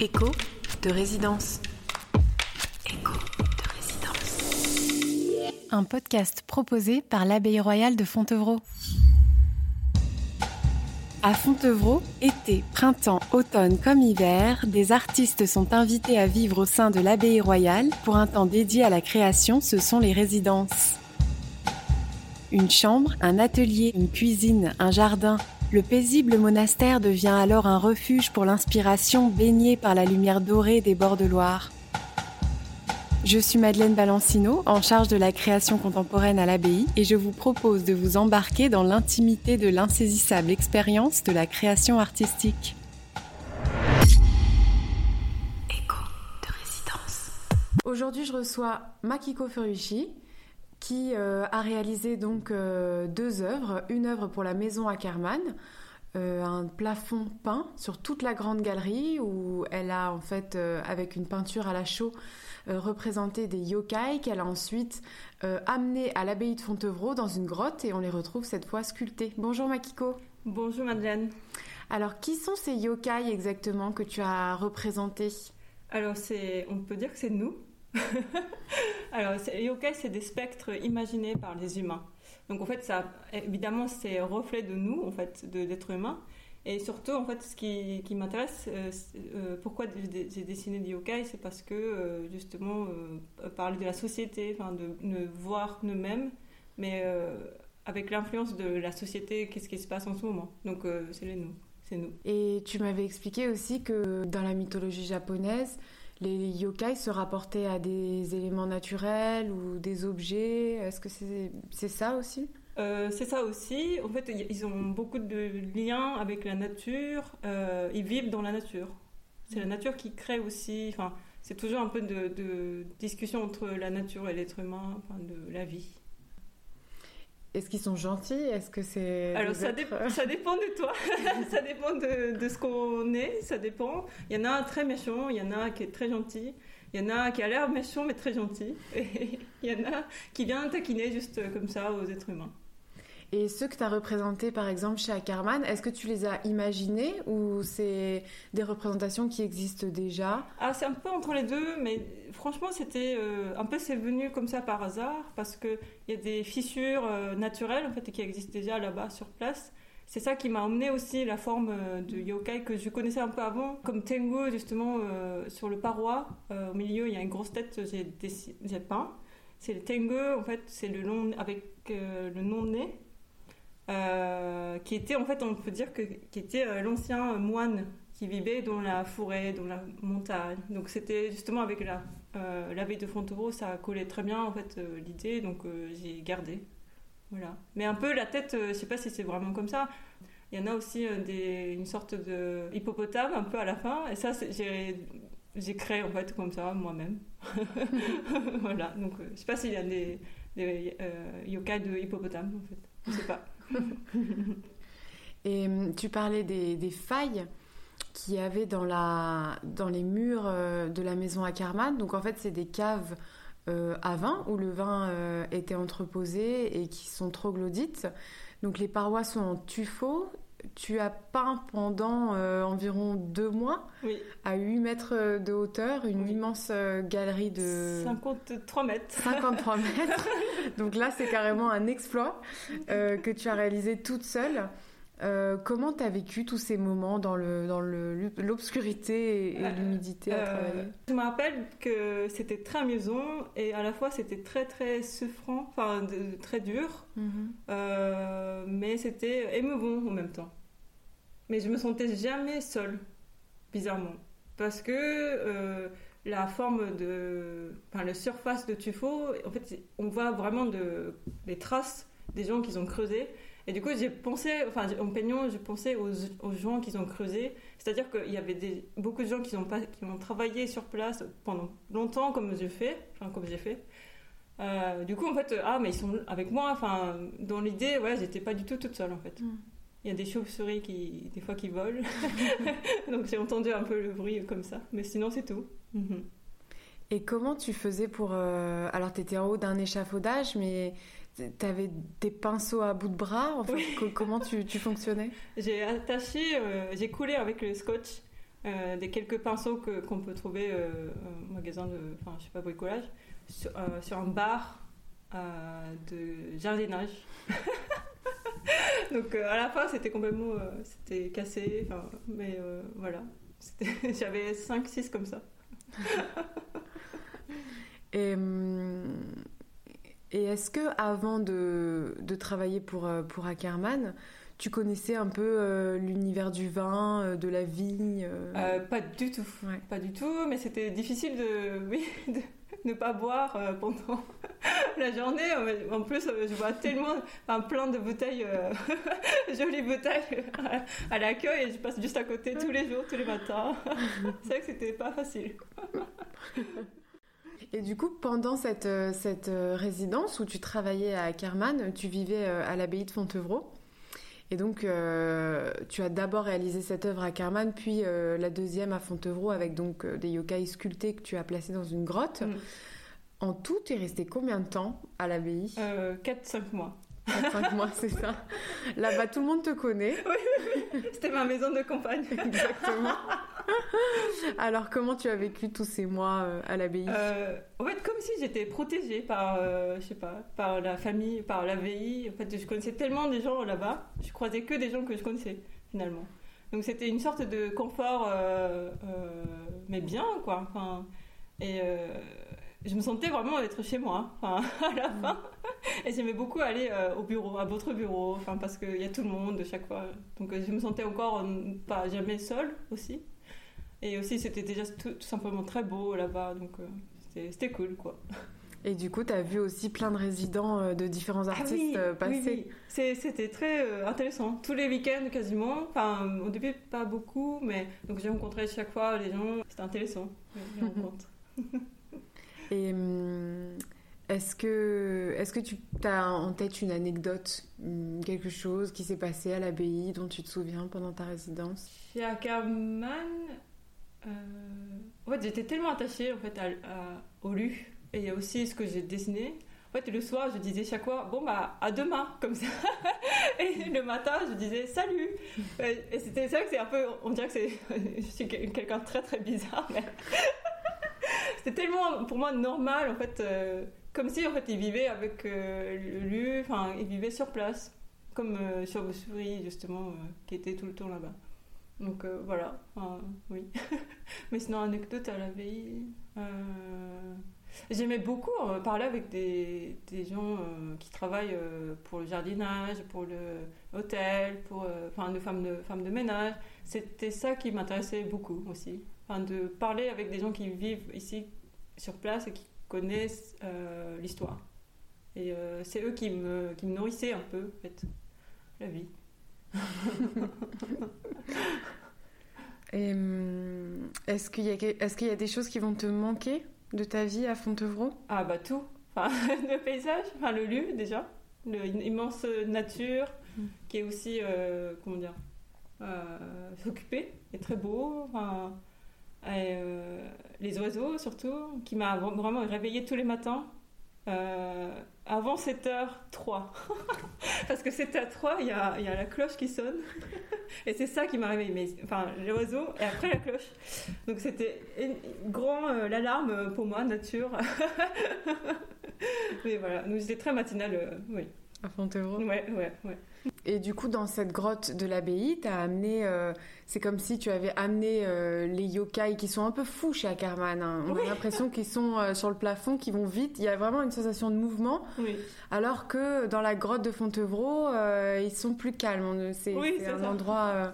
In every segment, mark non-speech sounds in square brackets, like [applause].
Écho de résidence. Écho de résidence. Un podcast proposé par l'Abbaye royale de Fontevraud. À Fontevraud, été, printemps, automne comme hiver, des artistes sont invités à vivre au sein de l'Abbaye royale pour un temps dédié à la création, ce sont les résidences. Une chambre, un atelier, une cuisine, un jardin, le paisible monastère devient alors un refuge pour l'inspiration baignée par la lumière dorée des bords de Loire. Je suis Madeleine Balancino, en charge de la création contemporaine à l'abbaye, et je vous propose de vous embarquer dans l'intimité de l'insaisissable expérience de la création artistique. Écho de résidence. Aujourd'hui, je reçois Makiko Furuishi, qui euh, a réalisé donc euh, deux œuvres. Une œuvre pour la maison Ackerman, euh, un plafond peint sur toute la grande galerie où elle a en fait, avec une peinture à la chaux, représenté des yokai qu'elle a ensuite amenés à l'abbaye de Fontevraud dans une grotte et on les retrouve cette fois sculptés. Bonjour Makiko. Bonjour Madeleine. Alors qui sont ces yokai exactement que tu as représentés? Alors c'est, on peut dire que c'est nous. [laughs] Alors, yokai, c'est des spectres imaginés par les humains. Donc, en fait, ça, évidemment, c'est reflet de nous, en fait, d'être humains. Et surtout, en fait, ce qui, m'intéresse, euh, euh, pourquoi j'ai dessiné des yokai, c'est parce que, euh, justement, parler de la société, enfin, de, ne voir nous-mêmes, mais avec l'influence de la société, qu'est-ce qui se passe en ce moment. Donc, c'est les nous, c'est nous. Et tu m'avais expliqué aussi que dans la mythologie japonaise, les yokai se rapportaient à des éléments naturels ou des objets? Est-ce que c'est ça aussi? Euh, c'est ça aussi. En fait, ils ont beaucoup de liens avec la nature. Euh, ils vivent dans la nature. C'est la nature qui crée aussi. Enfin, c'est toujours un peu de, de, discussion entre la nature et l'être humain, enfin, de la vie. Est-ce qu'ils sont gentils? Est-ce que c'est alors ça, ça, dépend de toi, [laughs] ça dépend de, de ce qu'on est, ça dépend. Il y en a un très méchant, il y en a un qui est très gentil, il y en a qui a l'air méchant mais très gentil, [laughs] et il y en a qui vient taquiner juste comme ça aux êtres humains. Et ceux que tu as représentés, par exemple, chez Ackerman, est-ce que tu les as imaginés ou c'est des représentations qui existent déjà? Ah, c'est un peu entre les deux, mais franchement, c'était euh, un peu c'est venu comme ça par hasard parce qu'il y a des fissures euh, naturelles en fait qui existent déjà là-bas sur place. C'est ça qui m'a emmené aussi la forme euh, de yokai que je connaissais un peu avant, comme Tengu justement sur le paroi. au milieu, il y a une grosse tête, j'ai peint. C'est le Tengu, en fait, c'est le nom avec le nom nez euh, qui était en fait, on peut dire que qui était euh, l'ancien moine qui vivait dans la forêt, dans la montagne. Donc c'était justement avec la euh, de Fontevraud, ça collait très bien en fait l'idée, donc j'ai gardé. Voilà. Mais un peu la tête, je sais pas si c'est vraiment comme ça. Il y en a aussi une sorte de hippopotame un peu à la fin, et ça j'ai j'ai créé en fait comme ça moi-même. [laughs] voilà. Donc je sais pas s'il y a des, des yokai de hippopotame en fait. Je sais pas. [laughs] Et hum, tu parlais des, failles qu'il y avait dans, la, dans les murs euh, de la maison Ackerman. Donc en fait, c'est des caves euh, à vin où le vin euh, était entreposé et qui sont troglodytes. Donc les parois sont en tuffeau tu as peint pendant euh, environ deux mois à 8 mètres de hauteur une immense euh, galerie de 53 mètres. 53 [laughs] mètres. Donc là, c'est carrément un exploit euh, que tu as réalisé toute seule. comment tu as vécu tous ces moments dans l'obscurité dans et, l'humidité à travailler? Je me rappelle que c'était très amusant et à la fois c'était très très souffrant, enfin très dur, mhm. mais c'était émouvant en même temps mais je me sentais jamais seule, bizarrement. Parce que euh, la forme de. Enfin, la surface de tuffeau, en fait, on voit vraiment de, les traces des gens qui ont creusé. Et du coup, j'ai pensé, enfin, en peignant, je pensais aux, aux gens qui ont creusé. C'est-à-dire qu'il y avait des, beaucoup de gens qui ont, pas, qui ont travaillé sur place pendant longtemps, comme j'ai fait. Enfin, comme j'ai fait. Euh, du coup, en fait, ah, mais ils sont avec moi. Enfin, dans l'idée, ouais, j'étais pas du tout toute seule, en fait. Mm. Il y a des chauves-souris qui, des fois, qui volent. [laughs] Donc j'ai entendu un peu le bruit comme ça. Mais sinon, c'est tout. Mhm. Et comment tu faisais pour... Euh, alors, tu étais en haut d'un échafaudage, mais tu avais des pinceaux à bout de bras. En fait, comment tu, tu fonctionnais? [laughs] J'ai attaché, euh, j'ai coulé avec le scotch euh, des quelques pinceaux qu'on peut trouver au magasin de, enfin, je sais pas, bricolage, sur, sur un bar de jardinage. [laughs] [laughs] Donc euh, à la fin, c'était complètement, euh, c'était cassé, mais euh, voilà. [laughs] J'avais 5-6 comme ça. [laughs] Et, et est-ce que avant de, de travailler pour, pour Ackerman, tu connaissais un peu l'univers du vin, de la vigne pas du tout. Ouais. Pas du tout, mais c'était difficile de, oui, de ne pas boire euh, pendant [laughs] la journée. En plus, euh, je vois tellement, enfin, plein de bouteilles, euh, [laughs] jolies bouteilles à, l'accueil et je passe juste à côté tous les jours, tous les matins. [laughs] C'est vrai que c'était pas facile. Et du coup, pendant cette, cette résidence où tu travaillais à Ackerman, tu vivais à l'abbaye de Fontevraud. Et donc, euh, tu as d'abord réalisé cette œuvre à Ackerman, puis euh, la deuxième à Fontevraud avec donc euh, des yokai sculptés que tu as placés dans une grotte. Mm. En tout, tu es resté combien de temps à l'abbaye? Euh, 4-5 mois. 5 mois, c'est ça. [laughs] Là-bas, tout le monde te connaît. C'était ma maison de campagne. [laughs] Exactement. [laughs] [laughs] Alors, comment tu as vécu tous ces mois euh, à l'abbaye? Euh, en fait, comme si j'étais protégée par, euh, je sais pas, par la famille, par la VI. En fait, je connaissais tellement des gens là-bas. Je croisais que des gens que je connaissais, finalement. Donc, c'était une sorte de confort, mais bien, quoi. Et je me sentais vraiment être chez moi, enfin, [laughs] à la fin. Et j'aimais beaucoup aller euh, au bureau, à votre bureau, enfin, parce qu'il y a tout le monde chaque fois. Donc, euh, je me sentais encore euh, pas jamais seule aussi. Et aussi, c'était déjà tout, tout simplement très beau là-bas, donc euh, c'était- cool, quoi. Et du coup, tu as vu aussi plein de résidents de différents artistes euh, passer. Ah oui, C'était très intéressant. Tous les week-ends quasiment. Enfin, au début, pas beaucoup, mais donc j'ai rencontré chaque fois les gens. C'était intéressant, les [laughs] rencontres. [laughs] Et hum, est-ce que, est que tu as en tête une anecdote, hum, quelque chose qui s'est passé à l'abbaye dont tu te souviens pendant ta résidence? Chez Ackerman, euh, en j'étais tellement attachée en fait, à, à- au lu et aussi ce que j'ai dessiné. En fait, le soir, je disais chaque fois, bon, bah, à demain, comme ça. [laughs] Et le matin, je disais, salut. Et c'était vrai que c'est un peu, on dirait que c'est, [laughs] je suis quel- quelqu'un de très très bizarre, mais c'était tellement pour moi normal, en fait, euh, comme si en fait, il vivait avec euh, le lu, enfin, il vivait sur place, comme euh, sur vos souris, justement, euh, qui était tout le temps là-bas. Donc euh, voilà, oui. [laughs] Mais sinon, anecdote à la veille. J'aimais beaucoup parler avec des, des gens qui travaillent pour le jardinage, pour le hôtel, pour enfin de femmes de femmes de ménage. C'était ça qui m'intéressait beaucoup aussi. De parler avec des gens qui vivent ici sur place et qui connaissent euh, l'histoire. Et euh, c'est eux qui me, qui me nourrissaient un peu, en fait, la vie. [laughs] Hum, est-ce qu'il y, qu'il y a des choses qui vont te manquer de ta vie à Fontevraud? Ah bah tout. Enfin, [laughs] le paysage, enfin le lieu déjà, le- une immense nature Mm. qui est aussi, euh, comment dire, euh, s'occuper, est très beau. Enfin, euh, les oiseaux surtout, qui m'a vra- vraiment réveillée tous les matins. euh, avant 7h03. [laughs] Parce que 7h03, il y a, il y a la cloche qui sonne. [laughs] et c'est ça qui m'a réveillée. Enfin, l'oiseau et après la cloche. Donc c'était grand euh, l'alarme pour moi, nature. [laughs] Mais voilà, nous j'étais très matinale, euh, oui. À Fontevraud Ouais, ouais, ouais. Et du coup, dans cette grotte de l'abbaye, t'as amené. euh, c'est comme si tu avais amené euh, les yokai qui sont un peu fous chez Ackerman. hein. On Oui. a l'impression [laughs] qu'ils sont euh, sur le plafond, qu'ils vont vite. Il y a vraiment une sensation de mouvement. Oui, Alors que dans la grotte de Fontevraud, euh, ils sont plus calmes. On- C'est Oui, c'est c'est un ça. endroit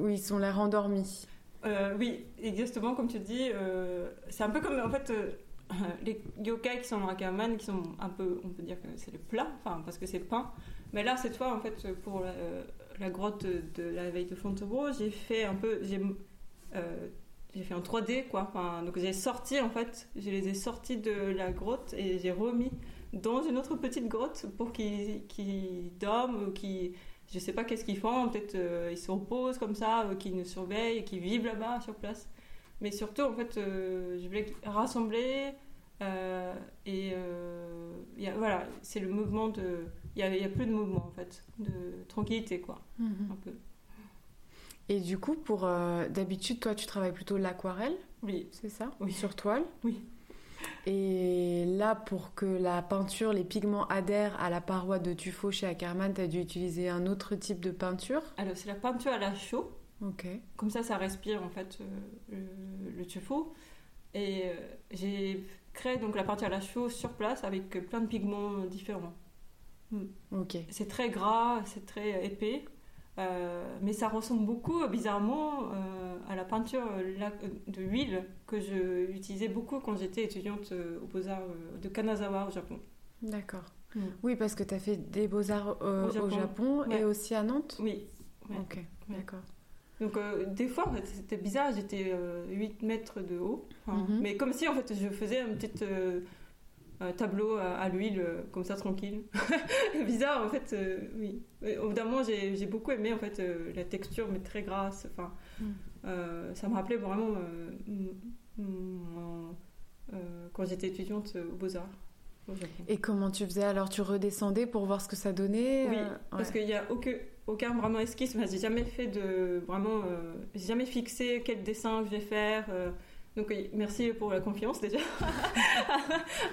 où ils ont l'air endormis. Euh, oui, exactement comme tu dis. euh, c'est un peu comme en fait euh, les yokai qui sont dans Ackerman, qui sont un peu, on peut dire que c'est le plat, enfin parce que c'est peint. Mais là, cette fois, en fait, pour la, grotte de la veille de Fontevraud, j'ai fait un peu, j'ai euh, j'ai fait en 3D quoi. Enfin, donc j'ai sorti en fait, je les ai sortis de la grotte et j'ai remis dans une autre petite grotte pour qu'ils qu'ils dorment, ou qu'ils je sais pas qu'est-ce qu'ils font, peut-être euh, ils se reposent comme ça, euh, qu'ils nous surveillent, qu'ils vivent là-bas sur place. Mais surtout, en fait, euh, je voulais rassembler euh, et euh, il y a- voilà, c'est le mouvement de. Il y a, plus de mouvement en fait, de tranquillité quoi, un peu. Et du coup, pour euh, d'habitude, toi, tu travailles plutôt l'aquarelle, Oui, c'est ça? Oui. Sur toile? Oui. Et là, pour que la peinture, les pigments adhèrent à la paroi de tuffeau chez Ackerman, tu as dû utiliser un autre type de peinture? Alors c'est la peinture à la chaux. Comme ça, ça respire en fait euh, le, le tuffeau. Et euh, j'ai créé donc la peinture à la chaux sur place avec plein de pigments différents. Ok. C'est très gras, c'est très épais, euh, mais ça ressemble beaucoup, bizarrement, euh, à la peinture de huile que je utilisais beaucoup quand j'étais étudiante aux Beaux-Arts de Kanazawa au Japon. D'accord. Mm. Oui, parce que tu as fait des beaux-arts euh, Au au Japon. Et aussi à Nantes? Oui. Ouais. Ok, d'accord. Donc euh, des fois, en fait, c'était bizarre, j'étais euh, 8 mètres de haut, Mhm. mais comme si en fait je faisais un petit euh, euh, tableau à, à l'huile, euh, comme ça tranquille. [laughs] bizarre en fait, euh, oui. Au bout d'un moment, j'ai beaucoup aimé en fait euh, la texture, mais très grasse. Enfin, Mm. euh, ça me rappelait vraiment euh, euh, quand j'étais étudiante aux Beaux Arts. au Japon. Et comment tu faisais alors? Tu redescendais pour voir ce que ça donnait Oui, euh, parce qu'il n'y a aucun, aucun vraiment esquisse. J'ai jamais fait de vraiment, euh, j'ai jamais fixé quel dessin je vais faire. euh, donc oui, merci pour la confiance déjà. [laughs]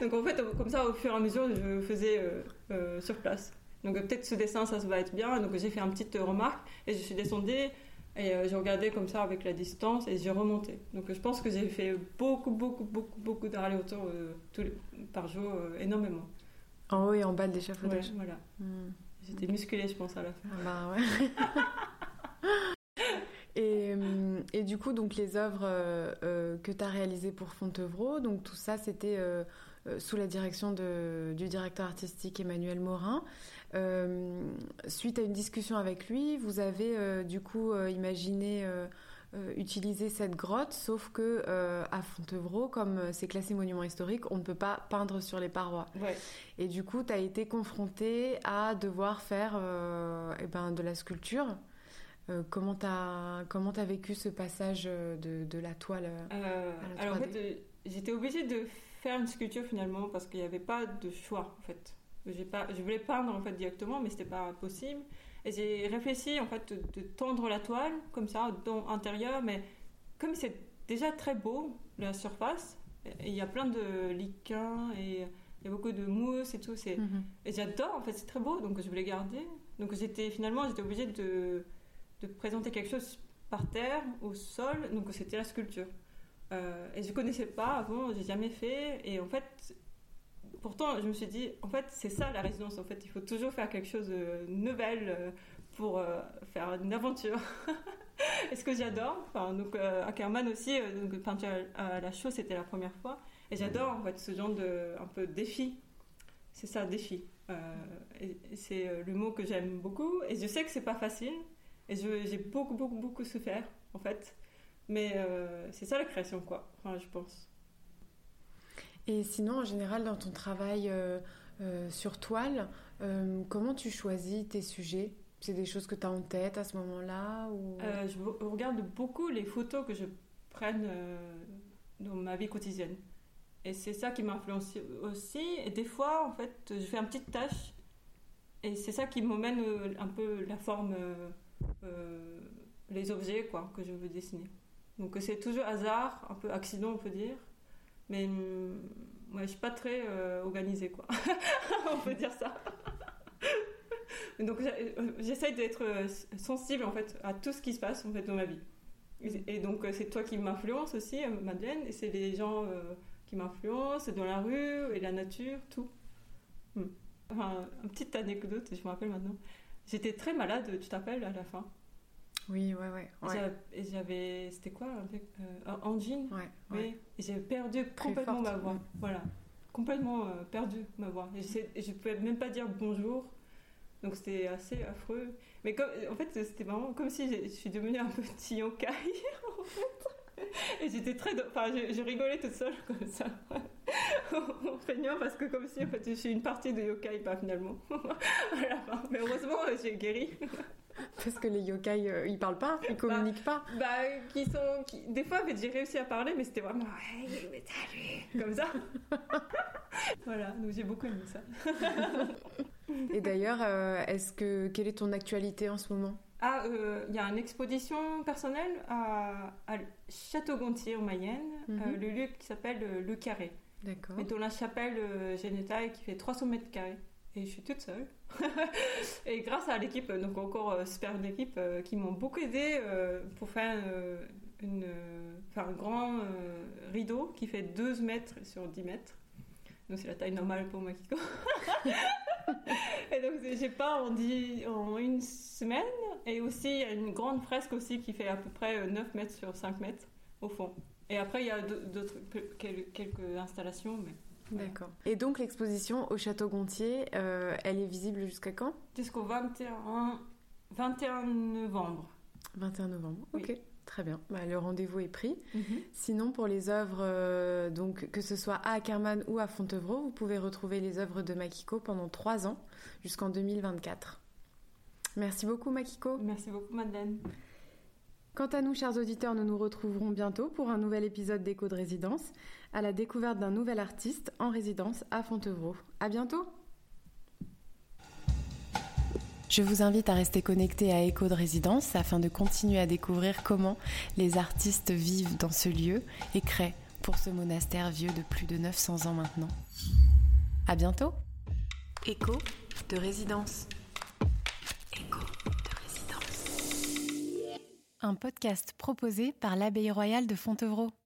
donc en fait, comme ça, au fur et à mesure, je faisais euh, euh, sur place. Donc euh, peut-être ce dessin, ça va être bien. Donc j'ai fait une petite euh, remarque et je suis descendue et euh, j'ai regardé comme ça avec la distance et j'ai remonté. Donc euh, je pense que j'ai fait beaucoup, beaucoup, beaucoup, beaucoup d'allers-retours euh, par jour, euh, énormément. En haut et en bas de Ouais, l'échafaudage. voilà. Hmm. J'étais musclée, je pense, à la fin. Ah bah ouais. [laughs] et, hum, et du coup, donc les œuvres euh, euh, que tu as réalisées pour Fontevraud, donc tout ça, c'était euh, euh, sous la direction de- du directeur artistique Emmanuel Morin. Euh, suite à une discussion avec lui, vous avez euh, du coup euh, imaginé euh, euh, utiliser cette grotte, sauf que euh, à Fontevraud, comme euh, c'est classé monument historique, on ne peut pas peindre sur les parois. Ouais. Et du coup, tu as été confronté à devoir faire euh, eh ben, de la sculpture. Euh, comment tu as, comment as vécu ce passage euh, de, de la toile euh, Euh, À la alors en 3D? fait, euh, j'étais obligée de faire une sculpture finalement parce qu'il n'y avait pas de choix en fait. Pas, je voulais peindre en fait directement, mais c'était pas possible. Et j'ai réfléchi en fait de, de tendre la toile comme ça dans l'intérieur, mais comme c'est déjà très beau la surface, il y a plein de liquins et il y a beaucoup de mousse et tout. C'est Mhm. et j'adore, en fait, c'est très beau, donc je voulais garder. Donc j'étais finalement, j'étais obligée de, de présenter quelque chose par terre, au sol, donc c'était la sculpture. Euh, et je connaissais pas avant, j'ai jamais fait, et en fait, pourtant, je me suis dit, en fait, c'est ça la résidence, en fait, il faut toujours faire quelque chose de nouvel euh, pour euh, faire une aventure. [laughs] et ce que j'adore, enfin, donc euh, Ackerman aussi, euh, donc peinture à la chaux, c'était la première fois, et j'adore en fait ce genre de un peu défi. C'est ça, défi. Et, c'est le mot que j'aime beaucoup. Et je sais que c'est pas facile. Et j'ai beaucoup, beaucoup, beaucoup souffert, en fait. Mais euh, c'est ça la création, quoi. Enfin, je pense. Et sinon, en général, dans ton travail euh, euh, sur toile, comment tu choisis tes sujets? C'est des choses que tu as en tête à ce moment-là ou... Je regarde beaucoup les photos que je prenne dans ma vie quotidienne. Et c'est ça qui m'influence aussi. Et des fois, en fait, je fais une petite tâche. Et c'est ça qui m'emmène un peu la forme, euh, les objets, quoi, que je veux dessiner. Donc c'est toujours hasard, un peu accident, on peut dire. Mais hum, ouais, je suis pas très euh, organisée, quoi. [laughs] on peut dire ça. [laughs] Donc euh, j'essaye d'être euh, sensible en fait à tout ce qui se passe en fait dans ma vie. Et, donc c'est toi qui m'influence aussi, Madeleine, et c'est les gens qui m'influencent dans la rue et la nature, tout. Hmm. Enfin, une petite anecdote, je me rappelle maintenant. J'étais très malade, tu t'appelles, à la fin? Oui, ouais, ouais. Et j'avais, c'était quoi, euh, angine ouais, ouais. oui, et j'ai perdu complètement forte, ma voix. ouais. Voilà, complètement euh, perdu ma voix. Et je ne pouvais même pas dire bonjour. Donc c'était assez affreux. Mais comme, en fait, c'était vraiment comme si je suis devenue un petit [laughs] yokai, en fait. Et j'étais très... Enfin, je, je rigolais toute seule comme ça. [laughs] en feignant parce que comme si en fait, je suis une partie de yokai, pas finalement. [laughs] à la fin. Mais heureusement, j'ai guéri. [laughs] Parce que les yokai, euh, ils parlent pas, ils communiquent pas. Bah, qui sont. Qui... Des fois, en fait, j'ai réussi à parler, mais c'était vraiment. Hey, mais salut Comme ça. [laughs] voilà, donc j'ai beaucoup aimé ça. [laughs] Et d'ailleurs, euh, est-ce que quelle est ton actualité en ce moment? Ah, euh, il y a une exposition personnelle à, à Château-Gontier en Mayenne, Mhm. euh, le lieu qui s'appelle Le Carré. D'accord. Et dans la chapelle, euh, j'ai une taille qui fait 300 mètres carrés. Et je suis toute seule. [laughs] et grâce à l'équipe, donc encore euh, super d'équipe, euh, qui m'ont beaucoup aidé euh, pour faire une, un grand rideau qui fait 12 mètres sur 10 mètres. Donc c'est la taille normale pour Makiko. [laughs] et donc j'ai pas en, une semaine. Et aussi, il y a une grande fresque aussi qui fait à peu près euh, 9 mètres sur 5 mètres au fond. Et après, il y a d'autres, quel- quelques installations, mais D'accord. Et donc l'exposition au Château Gontier, euh, elle est visible jusqu'à quand? Jusqu'au 21, 21 novembre. 21 novembre. Oui. Ok, très bien. Bah, le rendez-vous est pris. Sinon, pour les œuvres, euh, donc que ce soit à Ackermann ou à Fontevraud, vous pouvez retrouver les œuvres de Makiko pendant trois ans jusqu'en 2024. Merci beaucoup Makiko. Merci beaucoup, Madeleine. Quant à nous, chers auditeurs, nous nous retrouverons bientôt pour un nouvel épisode d'Écho de résidence, à la découverte d'un nouvel artiste en résidence à Fontevraud. À bientôt! Je vous invite à rester connecté à Écho de résidence afin de continuer à découvrir comment les artistes vivent dans ce lieu et créent pour ce monastère vieux de plus de 900 ans maintenant. À bientôt! Écho de résidence. Un podcast proposé par l'Abbaye royale de Fontevraud.